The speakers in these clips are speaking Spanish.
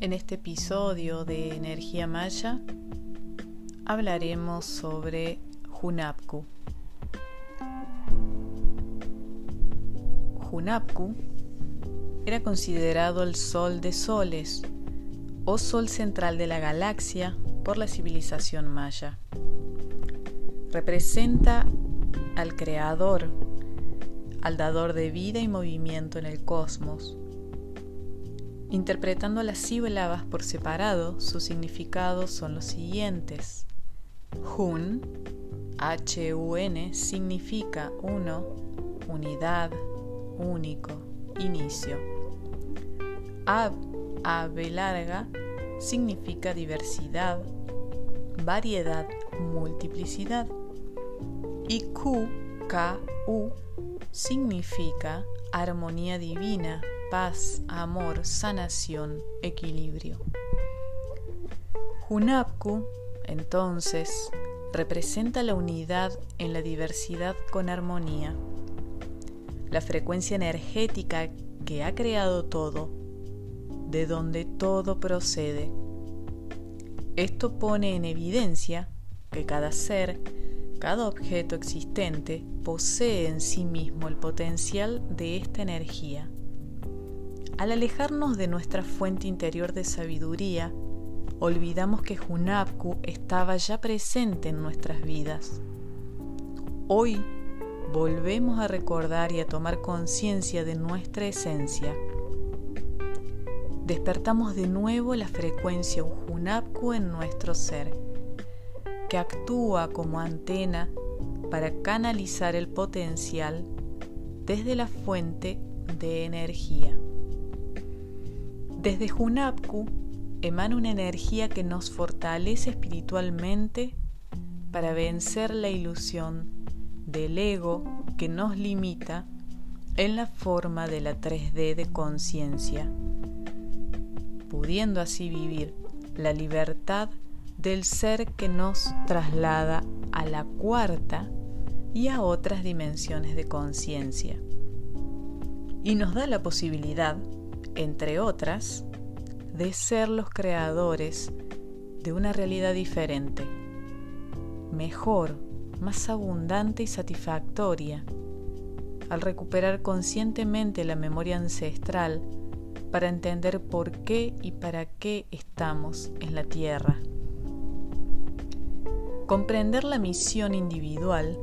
En este episodio de Energía Maya hablaremos sobre Hunapku. Hunapku era considerado el sol de soles o sol central de la galaxia por la civilización maya. Representa al creador, al dador de vida y movimiento en el cosmos Interpretando las sílabas por separado, sus significados son los siguientes. Hun, H-U-N, significa uno, unidad, único, inicio. Ab, ave larga, significa diversidad, variedad, multiplicidad. Y Q, K-U, significa armonía divina, paz, amor, sanación, equilibrio. Hunapku, entonces, representa la unidad en la diversidad con armonía, la frecuencia energética que ha creado todo, de donde todo procede. Esto pone en evidencia que cada ser, cada objeto existente posee en sí mismo el potencial de esta energía al alejarnos de nuestra fuente interior de sabiduría, olvidamos que Hunapku estaba ya presente en nuestras vidas. Hoy volvemos a recordar y a tomar conciencia de nuestra esencia. Despertamos de nuevo la frecuencia Hunapku en nuestro ser, que actúa como antena para canalizar el potencial desde la fuente de energía. Desde Hunapku emana una energía que nos fortalece espiritualmente para vencer la ilusión del ego que nos limita en la forma de la 3D de conciencia, pudiendo así vivir la libertad del ser que nos traslada a la cuarta y a otras dimensiones de conciencia. Y nos da la posibilidad entre otras, de ser los creadores de una realidad diferente, mejor, más abundante y satisfactoria, al recuperar conscientemente la memoria ancestral para entender por qué y para qué estamos en la Tierra. Comprender la misión individual,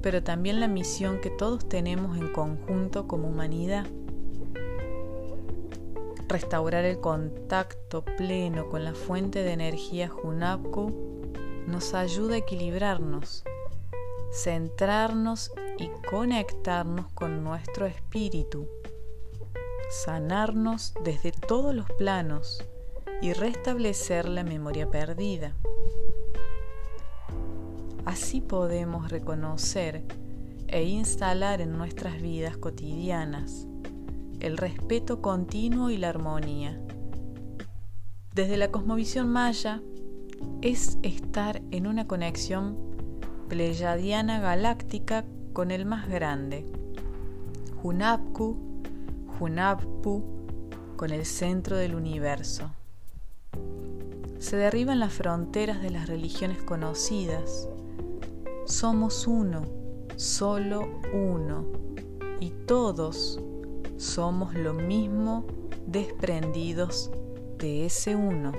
pero también la misión que todos tenemos en conjunto como humanidad restaurar el contacto pleno con la fuente de energía Hunapku nos ayuda a equilibrarnos, centrarnos y conectarnos con nuestro espíritu, sanarnos desde todos los planos y restablecer la memoria perdida. Así podemos reconocer e instalar en nuestras vidas cotidianas el respeto continuo y la armonía. Desde la cosmovisión maya es estar en una conexión pleyadiana galáctica con el más grande, Hunapku, Hunappu, con el centro del universo. Se derriban las fronteras de las religiones conocidas. Somos uno, solo uno, y todos somos lo mismo desprendidos de ese uno.